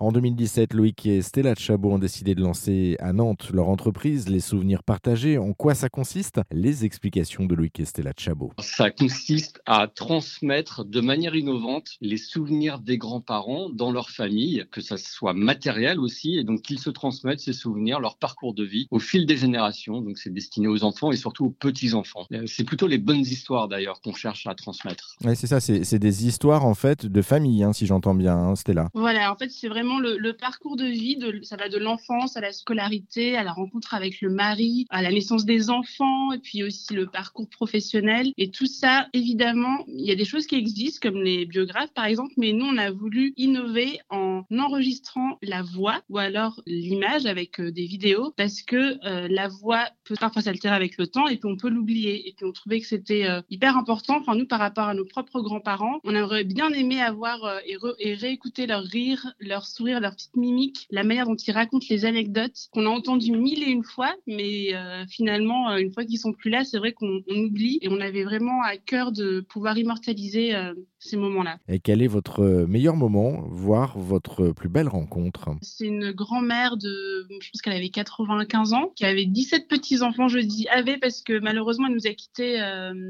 En 2017, Loïc et Stella Chabot ont décidé de lancer à Nantes leur entreprise Les Souvenirs Partagés. En quoi ça consiste? Les explications de Loïc et Stella Chabot. Ça consiste à transmettre de manière innovante les souvenirs des grands-parents dans leur famille, que ça soit matériel aussi, et donc qu'ils se transmettent ces souvenirs, leur parcours de vie au fil des générations. Donc c'est destiné aux enfants et surtout aux petits-enfants. Euh, c'est plutôt les bonnes histoires d'ailleurs qu'on cherche à transmettre. Ouais, c'est ça, c'est des histoires en fait de famille, hein, si j'entends bien, hein, Stella. Voilà, en fait c'est vraiment le, parcours de vie, de, ça va de l'enfance à la scolarité, à la rencontre avec le mari, à la naissance des enfants, et puis aussi le parcours professionnel. Et tout ça, évidemment, il y a des choses qui existent, comme les biographes par exemple, mais nous, on a voulu innover en enregistrant la voix ou alors l'image avec euh, des vidéos, parce que euh, la voix peut parfois s'altérer avec le temps et puis on peut l'oublier. Et puis on trouvait que c'était euh, hyper important, enfin nous, par rapport à nos propres grands-parents, on aurait bien aimé avoir et, et réécouter leur rire, leur sourire, leur petite mimique, la manière dont ils racontent les anecdotes qu'on a entendues mille et une fois, mais euh, finalement, euh, une fois qu'ils sont plus là, c'est vrai qu'on oublie et on avait vraiment à cœur de pouvoir immortaliser euh, ces moments-là. Et quel est votre meilleur moment, voire votre plus belle rencontre? C'est une grand-mère de, je pense qu'elle avait 95 ans, qui avait 17 petits-enfants, je dis avait parce que malheureusement, elle nous a quittés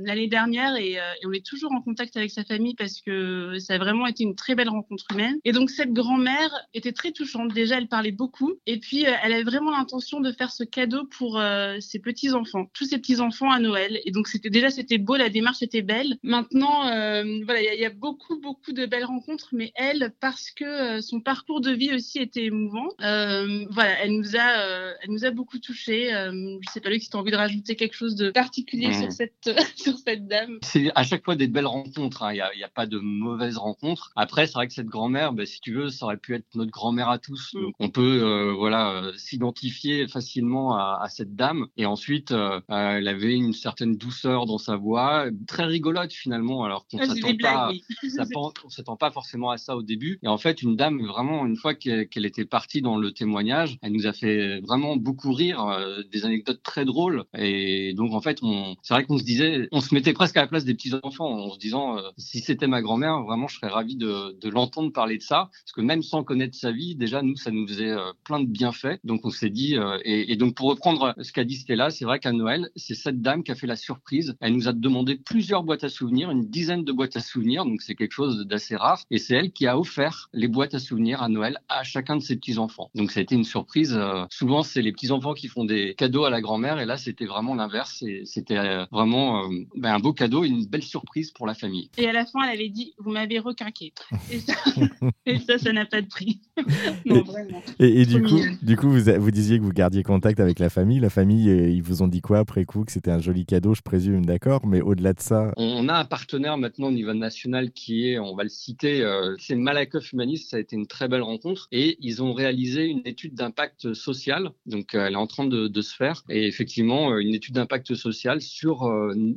l'année dernière et, et, on est toujours en contact avec sa famille parce que ça a vraiment été une très belle rencontre humaine. Et donc cette grand-mère était très touchante. Déjà, elle parlait beaucoup. Et puis, euh, elle avait vraiment l'intention de faire ce cadeau pour euh, ses petits-enfants, tous ses petits-enfants à Noël. Et donc, c'était déjà, c'était beau, la démarche était belle. Maintenant, euh, voilà, il y, a beaucoup, beaucoup de belles rencontres, mais elle, parce que son parcours de vie aussi était émouvant, voilà, elle nous a, elle nous a beaucoup touchés. je sais pas, Luc, si tu as envie de rajouter quelque chose de particulier sur, cette, sur cette dame. C'est à chaque fois des belles rencontres. Hein. Il n'y a, a, pas de mauvaises rencontres. Après, c'est vrai que cette grand-mère, bah, si tu veux, ça aurait pu être notre grand-mère à tous. Mm. on peut euh, voilà euh, s'identifier facilement à, cette dame. Et ensuite, euh, elle avait une certaine douceur dans sa voix, très rigolote finalement, alors qu'on ah, s'attend pas, on s'attend pas forcément à ça au début. Et en fait, une dame vraiment une fois qu'elle était partie dans le témoignage, elle nous a fait vraiment beaucoup rire, des anecdotes très drôles. Et donc en fait, c'est vrai qu'on se disait, on se mettait presque à la place des petits enfants en se disant, si c'était ma grand-mère, vraiment, je serais ravi de, de l'entendre parler de ça, parce que même sans connaître sa vie, déjà nous, ça nous faisait euh, plein de bienfaits. Donc on s'est dit, euh, et, donc pour reprendre ce qu'a dit Stella, c'est vrai qu'à Noël, c'est cette dame qui a fait la surprise. Elle nous a demandé plusieurs boîtes à souvenirs, une dizaine de boîtes à souvenirs, donc c'est quelque chose d'assez rare. Et c'est elle qui a offert les boîtes à souvenirs à Noël à chacun de ses petits enfants. Donc ça a été une surprise. Euh, souvent c'est les petits enfants qui font des cadeaux à la grand-mère, et là c'était vraiment l'inverse. C'était vraiment ben, un beau cadeau, une belle surprise pour la famille. Et à la fin, elle avait dit, vous m'avez requinqué. Et ça, et ça, ça n'a pas de prix. non, vraiment. Et, du, coup, du coup, vous, vous disiez que vous gardiez contact avec la famille. La famille, euh, ils vous ont dit quoi après coup? Que c'était un joli cadeau, je présume, d'accord Mais au-delà de ça. On a un partenaire maintenant au niveau national qui est, on va le citer, euh, c'est Malakoff Humaniste. Ça a été une très belle rencontre. Et ils ont réalisé une étude d'impact social. Donc, euh, elle est en train de, de, se faire. Et effectivement, une étude d'impact social sur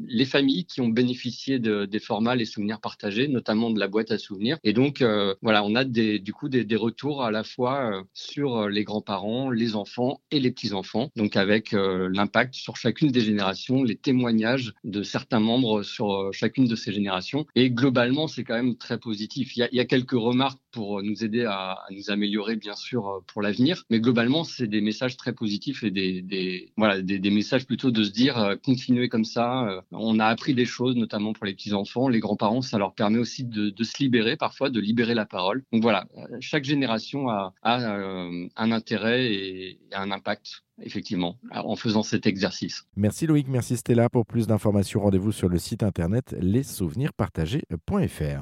les familles qui ont bénéficié de, des formats, les souvenirs partagés, notamment de la boîte à souvenirs. Et donc, voilà, on a des, du coup des, des retours à la fois sur euh, les grands-parents, les enfants et les petits-enfants. Donc avec euh, l'impact sur chacune des générations, les témoignages de certains membres sur euh, chacune de ces générations. Et globalement, c'est quand même très positif. Il y a, quelques remarques pour nous aider à, nous améliorer, bien sûr, pour l'avenir. Mais globalement, c'est des messages très positifs et des, voilà, des, messages plutôt de se dire continuez comme ça. on a appris des choses, notamment pour les petits-enfants. Les grands-parents, ça leur permet aussi de, se libérer parfois, de libérer la parole. Donc voilà, chaque génération a, euh, un intérêt et un impact effectivement, en faisant cet exercice. Merci Loïc, merci Stella. Pour plus d'informations, rendez-vous sur le site internet lessouvenirspartagés.fr.